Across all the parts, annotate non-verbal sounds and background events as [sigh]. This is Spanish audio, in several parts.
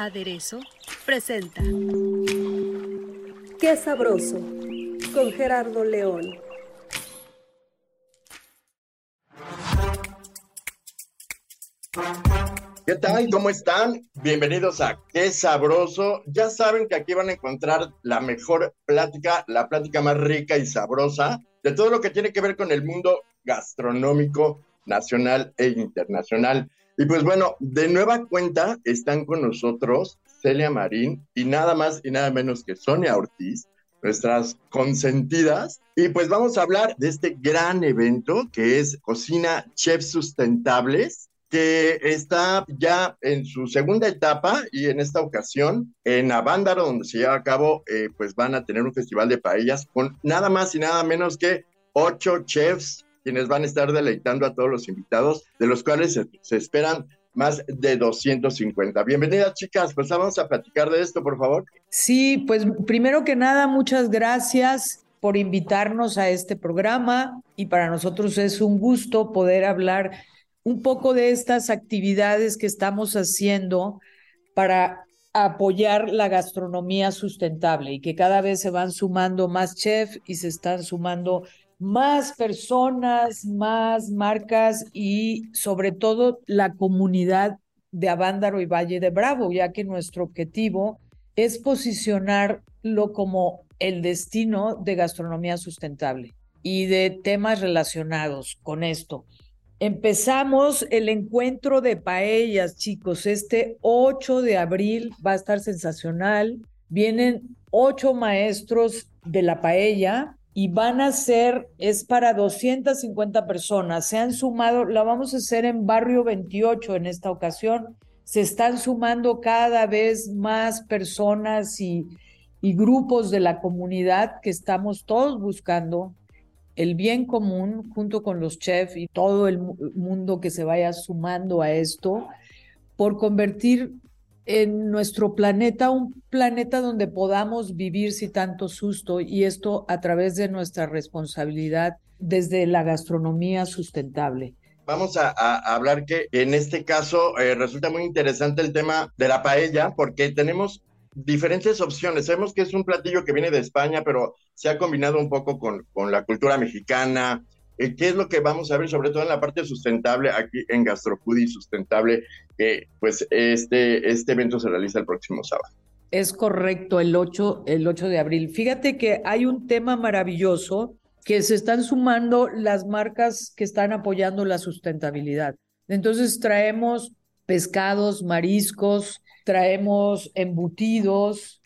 Aderezo presenta Qué sabroso con Gerardo León. ¿Qué tal? ¿Cómo están? Bienvenidos a Qué Sabroso. Ya saben que aquí van a encontrar la mejor plática, la plática más rica y sabrosa de todo lo que tiene que ver con el mundo gastronómico nacional e internacional. Y pues bueno, de nueva cuenta están con nosotros Celia Marín y nada más y nada menos que Sonia Ortiz, nuestras consentidas. Y pues vamos a hablar de este gran evento que es Cocina Chefs Sustentables, que está ya en su segunda etapa y en esta ocasión en Avándaro, donde se lleva a cabo, eh, pues van a tener un festival de paellas con nada más y nada menos que ocho chefs quienes van a estar deleitando a todos los invitados, de los cuales se, esperan más de 250. Bienvenidas, chicas. Pues vamos a platicar de esto, por favor. Sí, pues primero que nada, muchas gracias por invitarnos a este programa y para nosotros es un gusto poder hablar un poco de estas actividades que estamos haciendo para apoyar la gastronomía sustentable y que cada vez se van sumando más chefs y se están sumando más personas, más marcas y sobre todo la comunidad de Avándaro y Valle de Bravo, ya que nuestro objetivo es posicionarlo como el destino de gastronomía sustentable y de temas relacionados con esto. Empezamos el encuentro de paellas, chicos. Este 8 de abril va a estar sensacional. Vienen ocho maestros de la paella y van a ser, es para 250 personas. Se han sumado, la vamos a hacer en Barrio 28 en esta ocasión. Se están sumando cada vez más personas y, y grupos de la comunidad que estamos todos buscando el bien común junto con los chefs y todo el mundo que se vaya sumando a esto por convertir en nuestro planeta un planeta donde podamos vivir sin tanto susto y esto a través de nuestra responsabilidad desde la gastronomía sustentable. Vamos a, a hablar que en este caso eh, resulta muy interesante el tema de la paella porque tenemos diferentes opciones. Sabemos que es un platillo que viene de España, pero se ha combinado un poco con, con la cultura mexicana. Eh, ¿Qué es lo que vamos a ver, sobre todo en la parte sustentable, aquí en Gastrofoodie Sustentable, que pues este, este evento se realiza el próximo sábado? Es correcto, el 8, el 8 de abril. Fíjate que hay un tema maravilloso que se están sumando las marcas que están apoyando la sustentabilidad. Entonces traemos pescados, mariscos, traemos embutidos,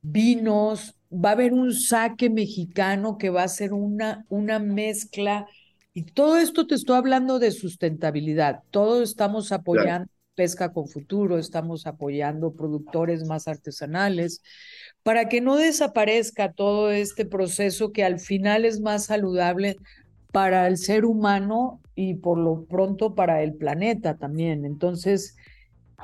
vinos, va a haber un saque mexicano que va a ser una, una mezcla. Y todo esto te estoy hablando de sustentabilidad. Todos estamos apoyando claro. pesca con futuro, estamos apoyando productores más artesanales para que no desaparezca todo este proceso que al final es más saludable para el ser humano y por lo pronto para el planeta también. Entonces,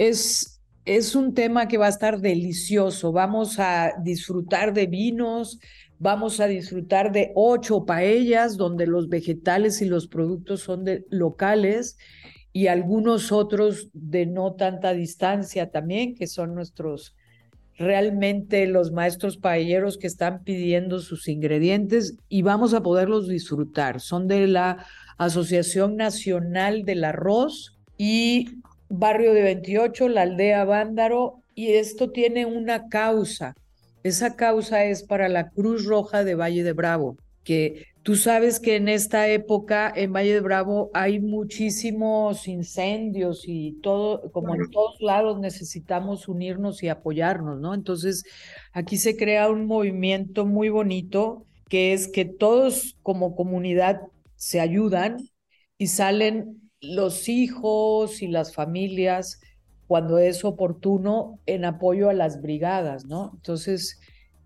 es, es un tema que va a estar delicioso. Vamos a disfrutar de vinos, vamos a disfrutar de ocho paellas donde los vegetales y los productos son de, locales y algunos otros de no tanta distancia también, que son nuestros realmente los maestros paelleros que están pidiendo sus ingredientes y vamos a poderlos disfrutar. Son de la Asociación Nacional del Arroz y Barrio de 28, la aldea Vándaro, y esto tiene una causa. Esa causa es para la Cruz Roja de Valle de Bravo, que tú sabes que en esta época en Valle de Bravo hay muchísimos incendios y todo, como en todos lados necesitamos unirnos y apoyarnos, ¿no? Entonces, aquí se crea un movimiento muy bonito que es que todos como comunidad se ayudan y salen los hijos y las familias cuando es oportuno en apoyo a las brigadas, ¿no? Entonces,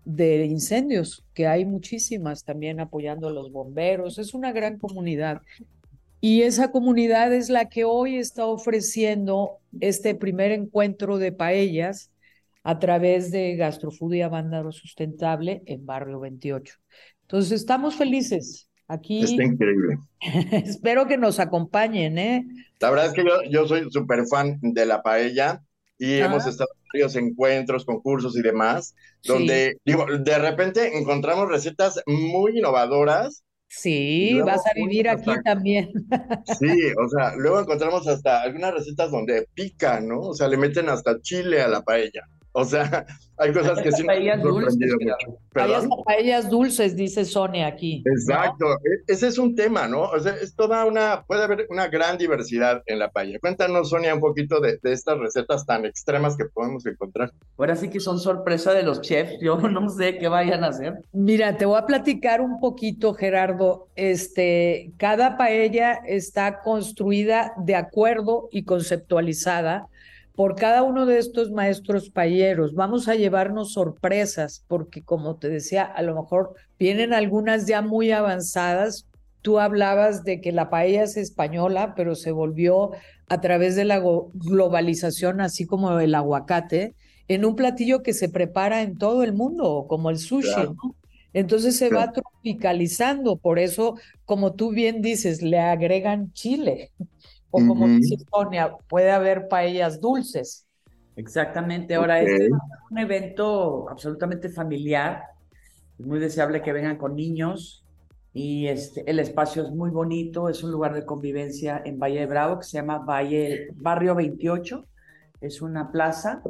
de incendios, que hay muchísimas también apoyando a los bomberos, es una gran comunidad. Y esa comunidad es la que hoy está ofreciendo este primer encuentro de paellas a través de Gastrofudia Vándaro Sustentable en Barrio 28. Entonces, estamos felices. Aquí. Está increíble. [laughs] Espero que nos acompañen, ¿eh? La verdad es que yo, yo soy súper fan de la paella y hemos estado en varios encuentros, concursos y demás, donde, digo, de repente encontramos recetas muy innovadoras. Sí, Luego vas a vivir aquí hasta- también. [laughs] Sí, o sea, luego encontramos hasta algunas recetas donde pican, ¿no? O sea, le meten hasta chile a la paella. O sea, hay cosas que sí Paellas han dulces, sorprendido claro. mucho. Hay ¿Perdón? hasta paellas dulces, dice Sonia aquí. Exacto, e- ese es un tema, ¿no? O sea, es toda una, puede haber una gran diversidad en la paella. Cuéntanos, Sonia, un poquito de, de estas recetas tan extremas que podemos encontrar. Ahora sí que son sorpresa de los chefs. Yo [laughs] no sé qué vayan a hacer. Mira, te voy a platicar un poquito, Gerardo. Este, cada paella está construida de acuerdo y conceptualizada por cada uno de estos maestros paelleros. Vamos a llevarnos sorpresas porque, como te decía, a lo mejor vienen algunas ya muy avanzadas. Tú hablabas de que la paella es española, pero se volvió a través de la globalización, así como el aguacate, en un platillo que se prepara en todo el mundo, como el sushi, Claro. ¿no? Entonces se va tropicalizando, por eso, como tú bien dices, le agregan chile. O como Ujú. dice Sonia, puede haber paellas dulces. Exactamente. Ahora, este va a ser un evento absolutamente familiar. Es muy deseable que vengan con niños. Y este, el espacio es muy bonito. Es un lugar de convivencia en Valle de Bravo que se llama Valle, Barrio 28. Es una plaza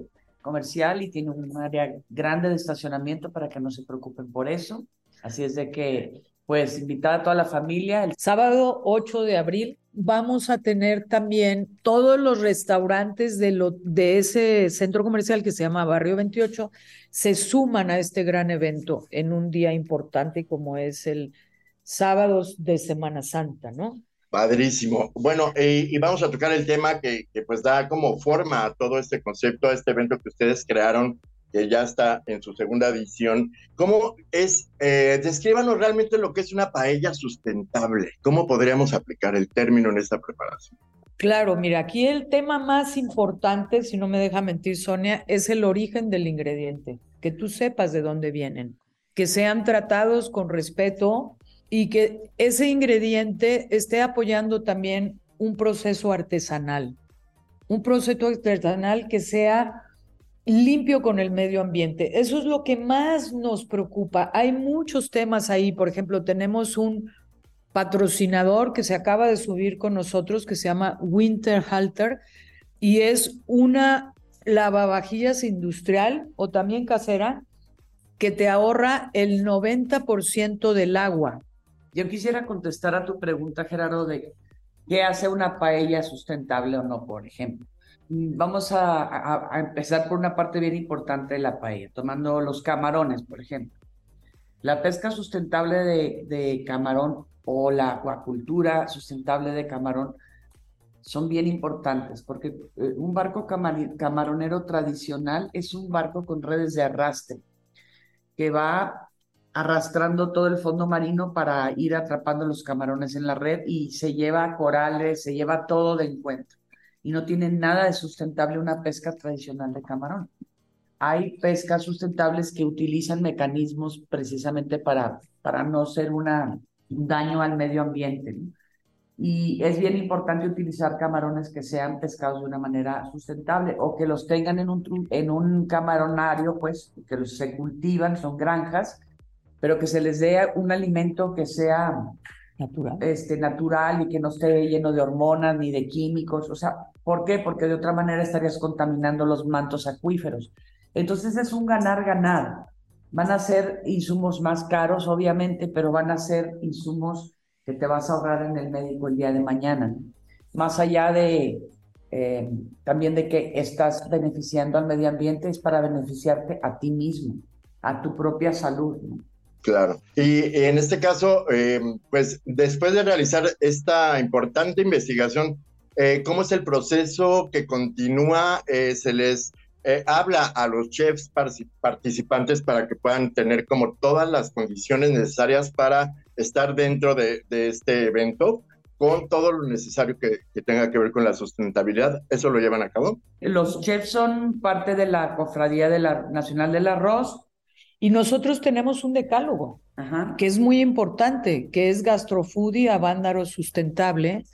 comercial y tiene un área grande de estacionamiento para que no se preocupen por eso. Así es de que, pues, invitar a toda la familia. El Sábado 8 de abril vamos a tener también todos los restaurantes de, lo, de ese centro comercial que se llama Barrio 28, se suman a este gran evento en un día importante como es el sábados de Semana Santa, ¿no? Padrísimo. Bueno, eh, y vamos a tocar el tema que, que pues da como forma a todo este concepto, a este evento que ustedes crearon, que ya está en su segunda edición. ¿Cómo es? Eh, descríbanos realmente lo que es una paella sustentable. ¿Cómo podríamos aplicar el término en esta preparación? Claro, mira, aquí el tema más importante, si no me deja mentir Sonia, es el origen del ingrediente, que tú sepas de dónde vienen, que sean tratados con respeto y que ese ingrediente esté apoyando también un proceso artesanal, un proceso artesanal que sea limpio con el medio ambiente. Eso es lo que más nos preocupa. Hay muchos temas ahí, por ejemplo, tenemos un patrocinador que se acaba de subir con nosotros que se llama Winter Halter y es una lavavajillas industrial o también casera que te ahorra el 90% del agua. Yo quisiera contestar a tu pregunta, Gerardo, de qué hace una paella sustentable o no, por ejemplo. Vamos a, empezar por una parte bien importante de la paella, tomando los camarones, por ejemplo. La pesca sustentable de, camarón o la acuacultura sustentable de camarón son bien importantes porque eh, un barco camaronero tradicional es un barco con redes de arrastre que va arrastrando todo el fondo marino para ir atrapando los camarones en la red y se lleva corales, se lleva todo de encuentro. Y no tiene nada de sustentable una pesca tradicional de camarón. Hay pescas sustentables que utilizan mecanismos precisamente para, para no ser una, un daño al medio ambiente. Y es bien importante utilizar camarones que sean pescados de una manera sustentable o que los tengan en un, en un camaronario, pues, que los se cultivan, son granjas, pero que se les dé un alimento que sea Natural. este, natural y que no esté lleno de hormonas ni de químicos. O sea, ¿por qué? Porque de otra manera estarías contaminando los mantos acuíferos. Entonces es un ganar-ganar. Van a ser insumos más caros, obviamente, pero van a ser insumos que te vas a ahorrar en el médico el día de mañana. Más allá de eh, también de que estás beneficiando al medio ambiente, es para beneficiarte a ti mismo, a tu propia salud. ¿no? Claro. Y, en este caso, eh, pues después de realizar esta importante investigación, eh, ¿cómo es el proceso que continúa? Eh, ¿Se les habla a los chefs participantes para que puedan tener como todas las condiciones necesarias para estar dentro de, este evento? con todo lo necesario que, que, tenga que ver con la sustentabilidad. ¿Eso lo llevan a cabo? Los chefs son parte de la Cofradía de la Nacional del Arroz y nosotros tenemos un decálogo que es muy importante, que es Gastrofoodie Avándaro Sustentable.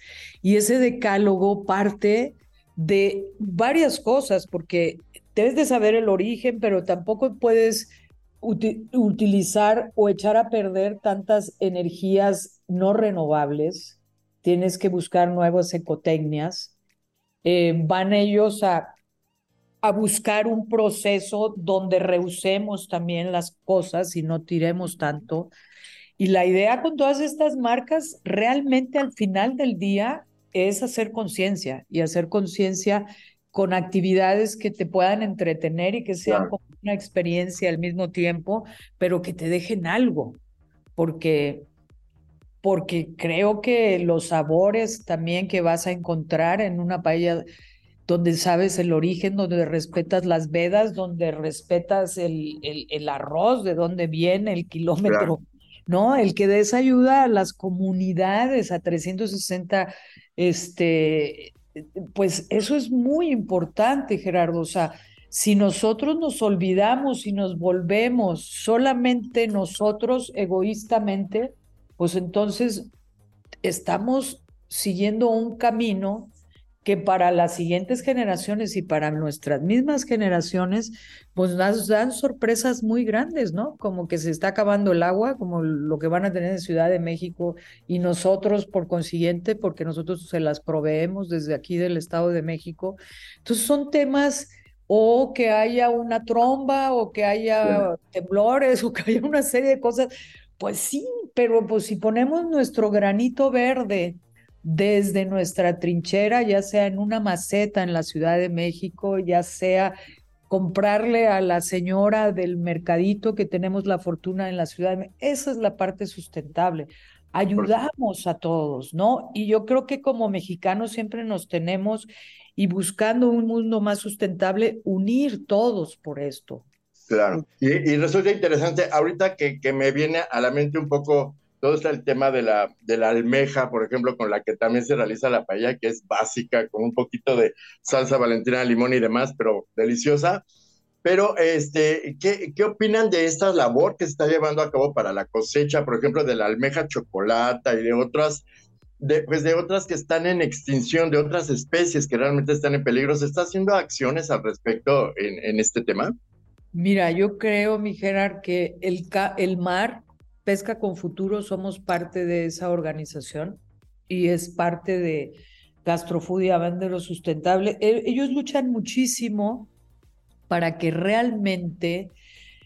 Y ese decálogo parte de varias cosas, porque debes de saber el origen, pero tampoco puedes utilizar o echar a perder tantas energías no renovables. Tienes que buscar nuevas ecotecnias. Eh, van ellos a a buscar un proceso donde reusemos también las cosas y no tiremos tanto. Y la idea con todas estas marcas realmente al final del día es hacer conciencia y hacer conciencia con actividades que te puedan entretener y que sean como una experiencia al mismo tiempo, pero que te dejen algo, porque porque creo que los sabores también que vas a encontrar en una paella donde sabes el origen, donde respetas las vedas, donde respetas el, el, arroz, de dónde viene, el kilómetro, ¿no? El que des ayuda a las comunidades a 360, este, pues eso es muy importante, Gerardo. O sea, si nosotros nos olvidamos y nos volvemos solamente nosotros egoístamente, pues entonces estamos siguiendo un camino que para las siguientes generaciones y para nuestras mismas generaciones, pues nos dan sorpresas muy grandes, ¿no? Como que se está acabando el agua, como lo que van a tener en Ciudad de México y nosotros, por consiguiente, porque nosotros se las proveemos desde aquí del Estado de México. Entonces son temas o que haya una tromba o que haya temblores [laughs] o que haya una serie de cosas. Pues sí, pero pues si ponemos nuestro granito verde desde nuestra trinchera, ya sea en una maceta en la Ciudad de México, ya sea comprarle a la señora del mercadito que tenemos la fortuna en la Ciudad de México. Esa es la parte sustentable. Ayudamos a todos, ¿no? Y yo creo que como mexicanos siempre nos tenemos y buscando un mundo más sustentable, unir todos por esto. Claro. Y, resulta interesante, ahorita que, que me viene a la mente un poco todo está el tema de la, de la almeja, por ejemplo, con la que también se realiza la paella, que es básica, con un poquito de salsa valentina, limón y demás, pero deliciosa. Pero, este, ¿qué, ¿qué opinan de esta labor que se está llevando a cabo para la cosecha, por ejemplo, de la almeja chocolata y de otras, de, pues de otras que están en extinción, de otras especies que realmente están en peligro? ¿Se está haciendo acciones al respecto en, en este tema? Mira, yo creo, mi Gerard, que el, el mar Pesca con Futuro somos parte de esa organización y es parte de Gastrofudia lo Sustentable. E, ellos luchan muchísimo para que realmente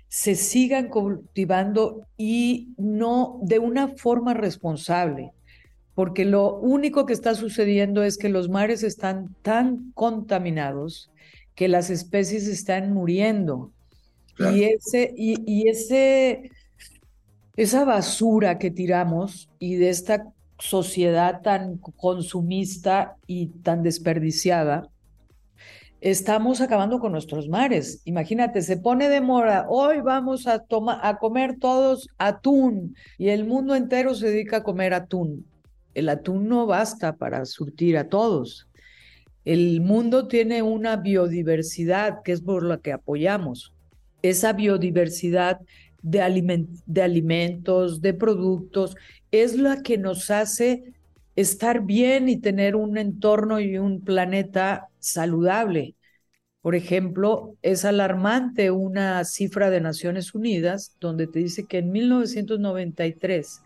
se sigan cultivando y no de una forma responsable, porque lo único que está sucediendo es que los mares están tan contaminados que las especies están muriendo. Y ese, y, y ese esa basura que tiramos y de esta sociedad tan consumista y tan desperdiciada, estamos acabando con nuestros mares. Imagínate, se pone de moda, hoy vamos a, tomar, a comer todos atún y el mundo entero se dedica a comer atún. El atún no basta para surtir a todos. El mundo tiene una biodiversidad que es por la que apoyamos. Esa biodiversidad de, de alimentos, de productos, es la que nos hace estar bien y tener un entorno y un planeta saludable. Por ejemplo, es alarmante una cifra de Naciones Unidas donde te dice que en 1993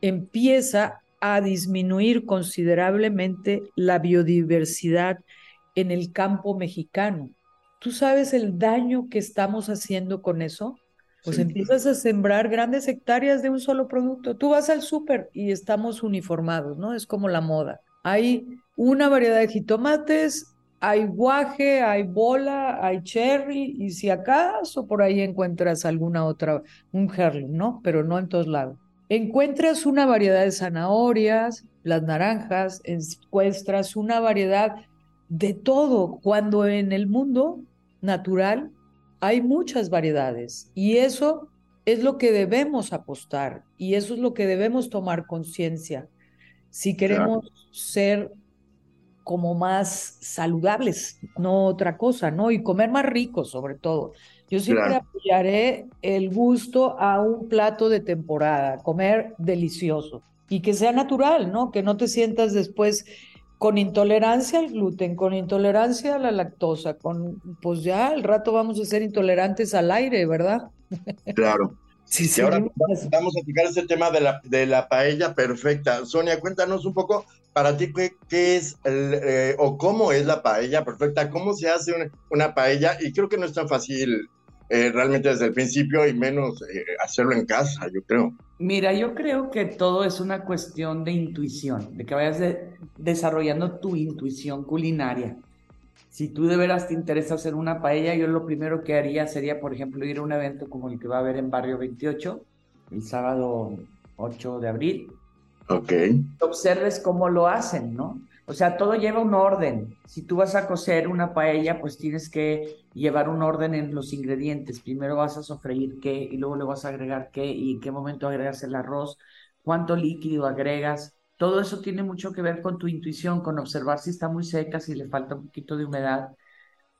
empieza a disminuir considerablemente la biodiversidad en el campo mexicano. ¿Tú sabes el daño que estamos haciendo con eso? Pues empiezas a sembrar grandes hectáreas de un solo producto. Tú vas al súper y estamos uniformados, ¿no? Es como la moda. Hay una variedad de jitomates, hay guaje, hay bola, hay cherry, y si acaso por ahí encuentras alguna otra, un heirloom, ¿no? Pero no en todos lados. Encuentras una variedad de zanahorias, las naranjas, encuentras una variedad de todo, cuando en el mundo natural hay muchas variedades y eso es lo que debemos apostar y eso es lo que debemos tomar conciencia si queremos ser como más saludables, no otra cosa, ¿no? Y comer más rico sobre todo. Yo siempre apoyaré el gusto a un plato de temporada, comer delicioso y que sea natural, ¿no? Que no te sientas después con intolerancia al gluten, con intolerancia a la lactosa, con pues ya al rato vamos a ser intolerantes al aire, ¿verdad? Claro. Sí, [laughs] sí. Y ahora vamos a tocar ese tema de la, de la paella perfecta. Sonia, cuéntanos un poco para ti qué, qué es eh, o cómo es la paella perfecta, cómo se hace una, una, paella y creo que no es tan fácil eh, realmente desde el principio y menos eh, hacerlo en casa, yo creo. Mira, yo creo que todo es una cuestión de intuición, de que vayas desarrollando tu intuición culinaria. Si tú de veras te interesa hacer una paella, yo lo primero que haría sería, por ejemplo, ir a un evento como el que va a haber en Barrio 28, el sábado 8 de abril. Ok. Observes cómo lo hacen, ¿no? O sea, todo lleva un orden. Si tú vas a cocer una paella, pues tienes que llevar un orden en los ingredientes. Primero vas a sofreír qué y luego le vas a agregar qué y en qué momento agregas el arroz, cuánto líquido agregas. Todo eso tiene mucho que ver con tu intuición, con observar si está muy seca, si le falta un poquito de humedad,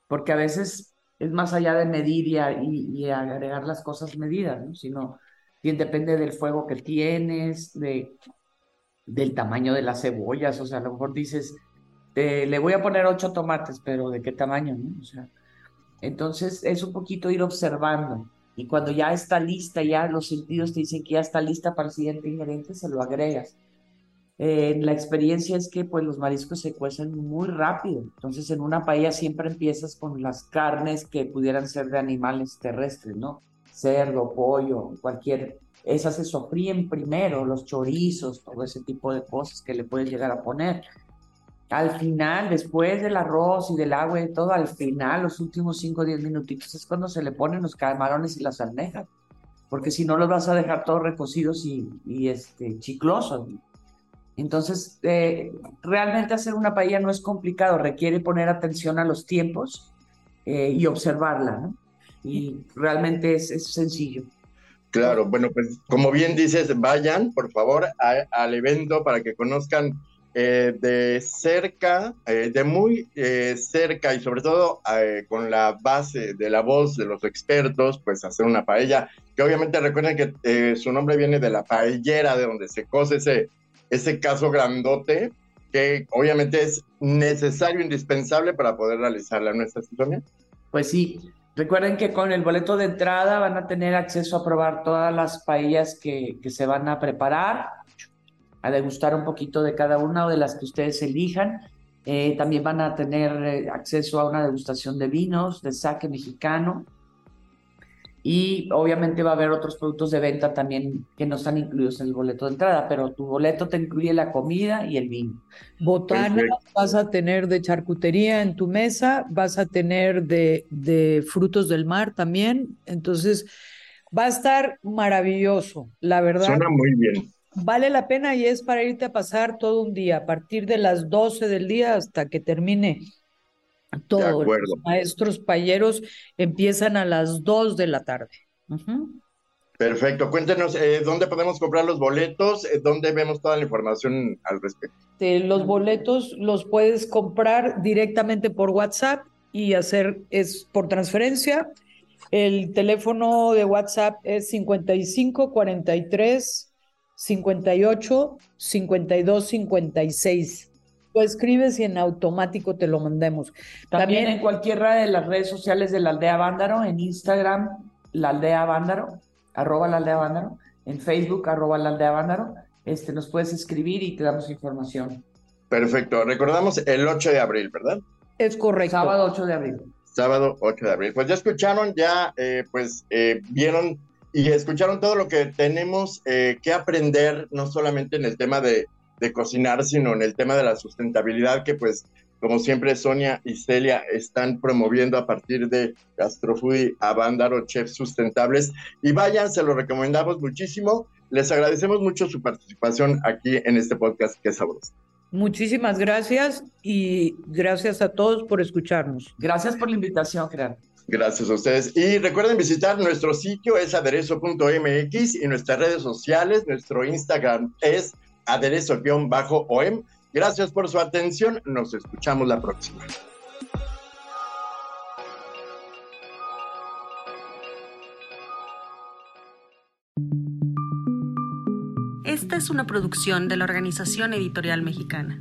porque a veces es más allá de medir y, agregar las cosas medidas, ¿no? Sino bien depende del fuego que tienes, de del tamaño de las cebollas, o sea, a lo mejor dices, le voy a poner ocho tomates, pero ¿de qué tamaño? O sea, entonces es un poquito ir observando. Y cuando ya está lista, ya los sentidos te dicen que ya está lista para el siguiente ingrediente, se lo agregas. Eh, la experiencia es que pues los mariscos se cuecen muy rápido. Entonces en una paella siempre empiezas con las carnes que pudieran ser de animales terrestres, ¿no? Cerdo, pollo, cualquier esas se sofríen primero, los chorizos, todo ese tipo de cosas que le puedes llegar a poner. Al final, después del arroz y del agua y todo, al final, los últimos 5 o 10 minutitos es cuando se le ponen los camarones y las almejas, porque si no los vas a dejar todos recocidos y, y este, chiclosos. Entonces, eh, realmente hacer una paella no es complicado, requiere poner atención a los tiempos eh, y observarla, ¿no? Y realmente es, es sencillo. Claro, bueno, pues como bien dices, vayan por favor al evento para que conozcan eh, de cerca, eh, de muy eh, cerca y sobre todo con la base de la voz de los expertos, pues hacer una paella, que obviamente recuerden que su nombre viene de la paellera, de donde se cose ese, ese caso grandote, que obviamente es necesario, indispensable para poder realizarla en nuestra situación. Pues sí, Recuerden que con el boleto de entrada van a tener acceso a probar todas las paellas que, que se van a preparar, a degustar un poquito de cada una o de las que ustedes elijan. Eh, también van a tener eh, acceso a una degustación de vinos, de saque mexicano, y obviamente va a haber otros productos de venta también que no están incluidos en el boleto de entrada, pero tu boleto te incluye la comida y el vino. Botana vas a tener de charcutería en tu mesa, vas a tener de, de frutos del mar también. Entonces, va a estar maravilloso, la verdad. Suena muy bien. Vale la pena y es para irte a pasar todo un día, a partir de las 12 del día hasta que termine todos los maestros payeros empiezan a las 2 de la tarde. Perfecto. Cuéntenos, eh, ¿dónde podemos comprar los boletos? Eh, ¿Dónde vemos toda la información al respecto? los boletos los puedes comprar directamente por WhatsApp y hacer es por transferencia. El teléfono de WhatsApp es 55 43 58 52 56 escribes y en automático te lo mandemos. También, en cualquiera de las redes sociales de la aldea Vándaro, en Instagram, la aldea Vándaro, arroba la aldea Vándaro, en Facebook, arroba la aldea Vándaro, este, nos puedes escribir y te damos información. Perfecto. Recordamos el 8 de abril, ¿verdad? Es correcto. Sábado 8 de abril. Sábado 8 de abril. Pues ya escucharon, ya eh, pues eh, vieron y escucharon todo lo que tenemos eh, que aprender, no solamente en el tema de de cocinar, sino en el tema de la sustentabilidad, que pues Como siempre, Sonia y Celia están promoviendo a partir de Gastrofoodie a Bándaro Chefs Sustentables. Y vayan, se lo recomendamos muchísimo. Les agradecemos mucho su participación aquí en este podcast que es sabroso. Muchísimas gracias y gracias a todos por escucharnos. Gracias por la invitación, Gerardo. Gracias a ustedes. Y recuerden visitar nuestro sitio, es aderezo.mx y nuestras redes sociales. Nuestro Instagram es aderezo-om. Gracias por su atención. Nos escuchamos la próxima. Esta es una producción de la Organización Editorial Mexicana.